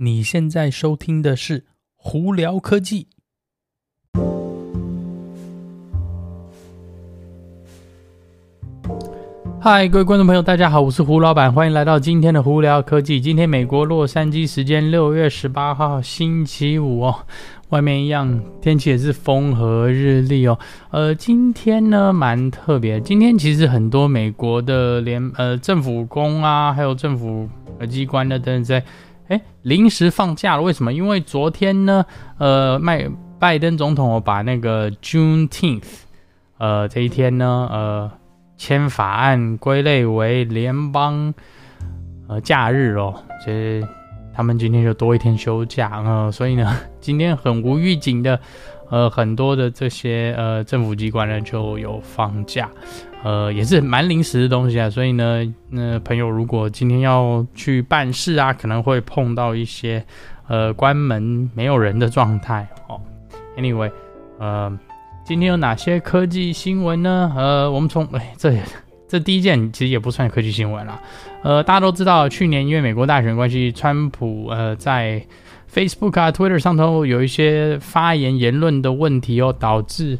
你现在收听的是《胡聊科技》。嗨，各位观众朋友，大家好，我是胡老板，欢迎来到今天的《胡聊科技》。今天美国洛杉矶时间六月十八号星期五哦，外面一样天气也是风和日丽哦。呃，今天呢蛮特别，今天其实很多美国的联呃政府工啊，还有政府机关的等等在。哎，临时放假了，为什么？因为昨天呢，呃，麦拜登总统把那个 june tenth 呃，这一天呢，呃，签法案归类为联邦呃假日哦，所以他们今天就多一天休假，呃，所以呢，今天很无预警的，呃，很多的这些呃政府机关呢就有放假。呃，也是蛮临时的东西啊，所以呢，那朋友如果今天要去办事啊，可能会碰到一些呃关门没有人的状态哦。Anyway，呃，今天有哪些科技新闻呢？呃，我们从哎，这这第一件其实也不算科技新闻啦。呃，大家都知道，去年因为美国大选关系，川普呃在 Facebook 啊、Twitter 上头有一些发言言论的问题哦，导致。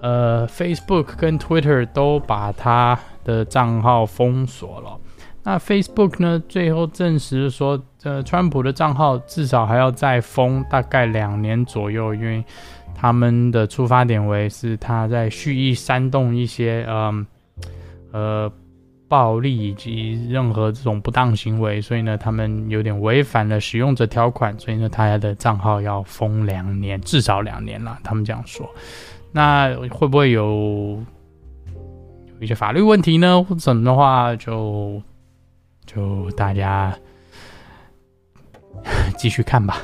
呃，Facebook 跟 Twitter 都把他的账号封锁了。那 Facebook 呢，最后证实说，呃，川普的账号至少还要再封大概两年左右，因为他们的出发点为是他在蓄意煽动一些，嗯，呃暴力以及任何这种不当行为，所以呢，他们有点违反了使用者条款，所以呢，他的账号要封两年，至少两年了。他们这样说。那会不会有有一些法律问题呢？或者什么的话，就就大家继续看吧。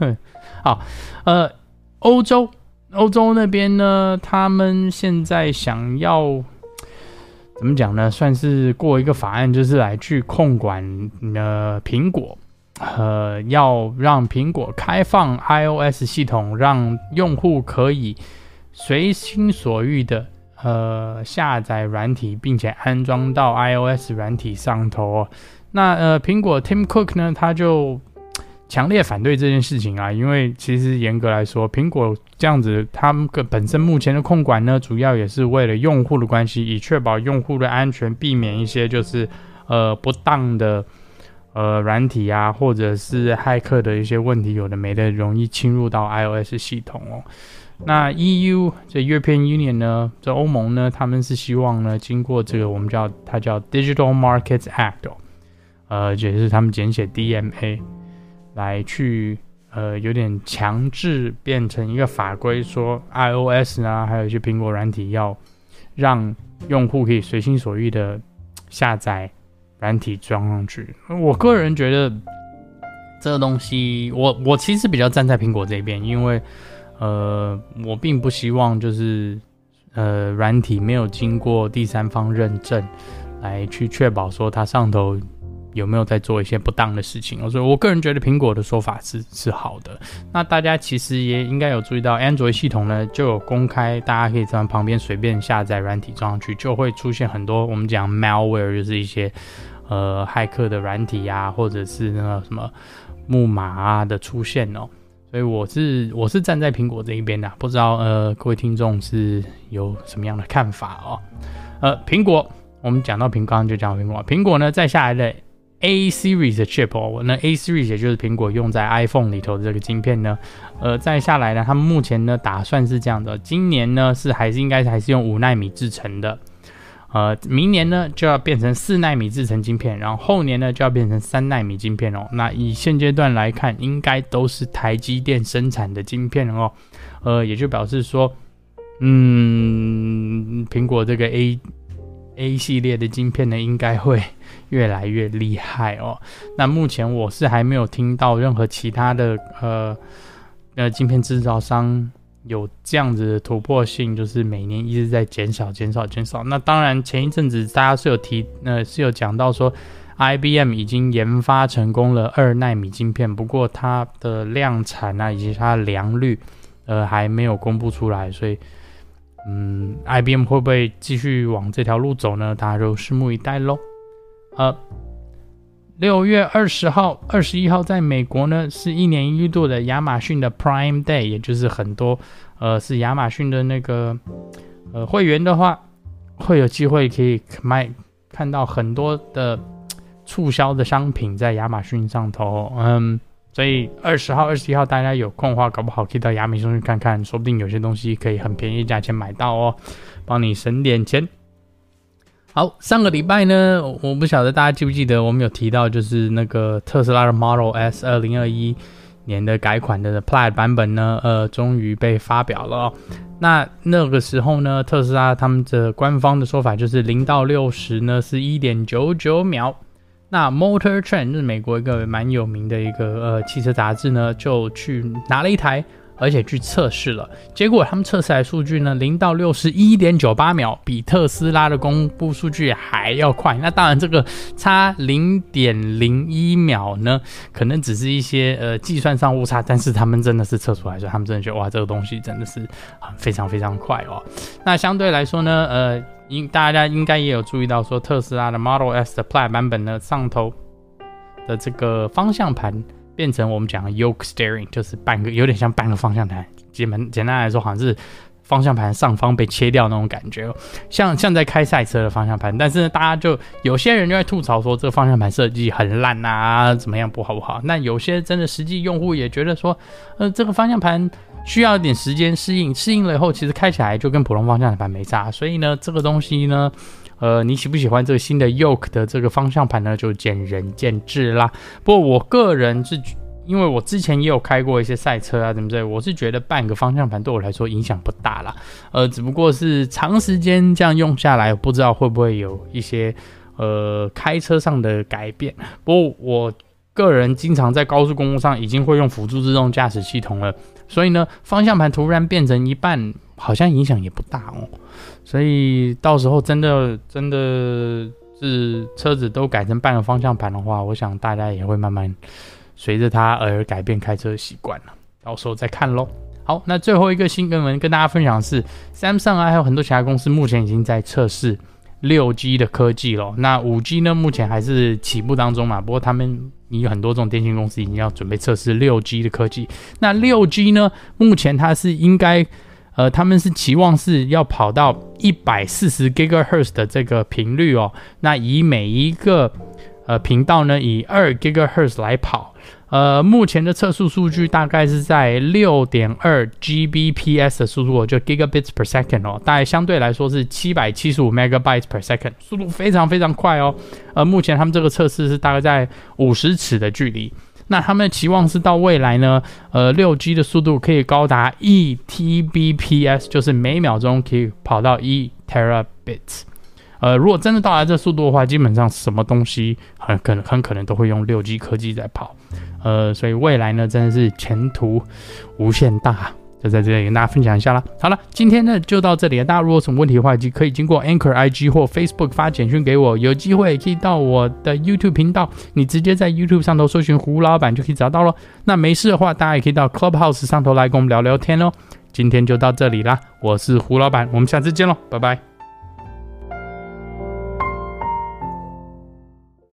好，呃，欧洲欧洲那边呢，他们现在想要怎么讲呢？算是过一个法案，就是来去控管呃苹果，呃，要让苹果开放 iOS 系统，让用户可以。随心所欲的呃下载软体，并且安装到 iOS 软体上头。那呃苹果 Tim Cook 呢，他就强烈反对这件事情啊，因为其实严格来说，苹果这样子，他们个本身目前的控管呢，主要也是为了用户的关系，以确保用户的安全，避免一些就是呃不当的呃软体啊，或者是骇客的一些问题，有的没的，容易侵入到 iOS 系统哦。那 EU 这 European Union 呢，这欧盟呢，他们是希望呢，经过这个我们叫它叫 Digital Markets Act，哦，呃，也就是他们简写 DMA，来去呃有点强制变成一个法规，说 iOS 呢，还有一些苹果软体要让用户可以随心所欲的下载软体装上去。我个人觉得这个东西，我我其实比较站在苹果这边，因为。呃，我并不希望就是呃软体没有经过第三方认证，来去确保说它上头有没有在做一些不当的事情。所以我个人觉得苹果的说法是是好的。那大家其实也应该有注意到，Android 系统呢就有公开，大家可以在旁边随便下载软体装上去，就会出现很多我们讲 malware，就是一些呃骇客的软体、啊，或者是那个什么木马啊的出现哦。所以我是我是站在苹果这一边的，不知道呃各位听众是有什么样的看法哦？呃，苹果我们讲到苹果，刚刚就讲苹果，苹果呢再下来的 A Series 的 chip 哦，那 A Series 也就是苹果用在 iPhone 里头的这个晶片呢，呃，再下来呢，他们目前呢打算是这样的，今年呢是还是应该还是用五纳米制成的。呃，明年呢就要变成四纳米制成晶片，然后后年呢就要变成三纳米晶片哦。那以现阶段来看，应该都是台积电生产的晶片哦。呃，也就表示说，嗯，苹果这个 A A 系列的晶片呢，应该会越来越厉害哦。那目前我是还没有听到任何其他的呃呃晶片制造商。有这样子的突破性，就是每年一直在减少、减少、减少。那当然，前一阵子大家是有提，呃，是有讲到说，IBM 已经研发成功了二纳米晶片，不过它的量产啊，以及它的良率，呃，还没有公布出来。所以，嗯，IBM 会不会继续往这条路走呢？大家就拭目以待喽。呃，六月二十号、二十一号，在美国呢是一年一度的亚马逊的 Prime Day，也就是很多呃是亚马逊的那个呃会员的话，会有机会可以买看到很多的促销的商品在亚马逊上头。嗯，所以二十号、二十一号大家有空的话，搞不好可以到亚米逊去看看，说不定有些东西可以很便宜价钱买到哦，帮你省点钱。好，上个礼拜呢，我不晓得大家记不记得，我们有提到就是那个特斯拉的 Model S 二零二一年的改款的 Plaid 版本呢，呃，终于被发表了哦。那那个时候呢，特斯拉他们的官方的说法就是零到六十呢是一点九九秒。那 Motor Trend 是美国一个蛮有名的一个呃汽车杂志呢，就去拿了一台。而且去测试了，结果他们测试来数据呢，零到六十一点九八秒，比特斯拉的公布数据还要快。那当然，这个差零点零一秒呢，可能只是一些呃计算上误差，但是他们真的是测出来，说他们真的觉得哇，这个东西真的是很非常非常快哦。那相对来说呢，呃，应大家应该也有注意到说，特斯拉的 Model S 的 Plaid 版本呢，上头的这个方向盘。变成我们讲的 yoke steering，就是半个有点像半个方向盘。基本简单来说，好像是方向盘上方被切掉那种感觉，像像在开赛车的方向盘。但是，大家就有些人就在吐槽说，这个方向盘设计很烂啊，怎么样不好不好？那有些真的实际用户也觉得说，呃，这个方向盘需要一点时间适应，适应了以后，其实开起来就跟普通方向盘没差。所以呢，这个东西呢。呃，你喜不喜欢这个新的 Yoke 的这个方向盘呢？就见仁见智啦。不过我个人是，因为我之前也有开过一些赛车啊，怎么着，我是觉得半个方向盘对我来说影响不大啦。呃，只不过是长时间这样用下来，不知道会不会有一些呃开车上的改变。不过我个人经常在高速公路上已经会用辅助自动驾驶系统了，所以呢，方向盘突然变成一半，好像影响也不大哦。所以到时候真的真的是车子都改成半个方向盘的话，我想大家也会慢慢随着它而改变开车习惯了。到时候再看喽。好，那最后一个新闻跟大家分享的是，Samsung 啊，还有很多其他公司目前已经在测试六 G 的科技了。那五 G 呢，目前还是起步当中嘛。不过他们你有很多这种电信公司已经要准备测试六 G 的科技。那六 G 呢，目前它是应该。呃，他们是期望是要跑到一百四十 gigahertz 的这个频率哦。那以每一个呃频道呢，以二 gigahertz 来跑。呃，目前的测速数据大概是在六点二 Gbps 的速度，就 gigabits per second 哦，大概相对来说是七百七十五 megabytes per second，速度非常非常快哦。呃，目前他们这个测试是大概在五十尺的距离。那他们的期望是到未来呢，呃，六 G 的速度可以高达一 Tbps，就是每秒钟可以跑到一 terabits。呃，如果真的到达这速度的话，基本上什么东西很可能很可能都会用六 G 科技在跑。呃，所以未来呢，真的是前途无限大。就在这里跟大家分享一下啦。好了，今天呢就到这里了。大家如果有什么问题的话，就可以经过 Anchor IG 或 Facebook 发简讯给我。有机会可以到我的 YouTube 频道，你直接在 YouTube 上头搜寻胡老板就可以找到喽。那没事的话，大家也可以到 Clubhouse 上头来跟我们聊聊天哦。今天就到这里啦，我是胡老板，我们下次见喽，拜拜。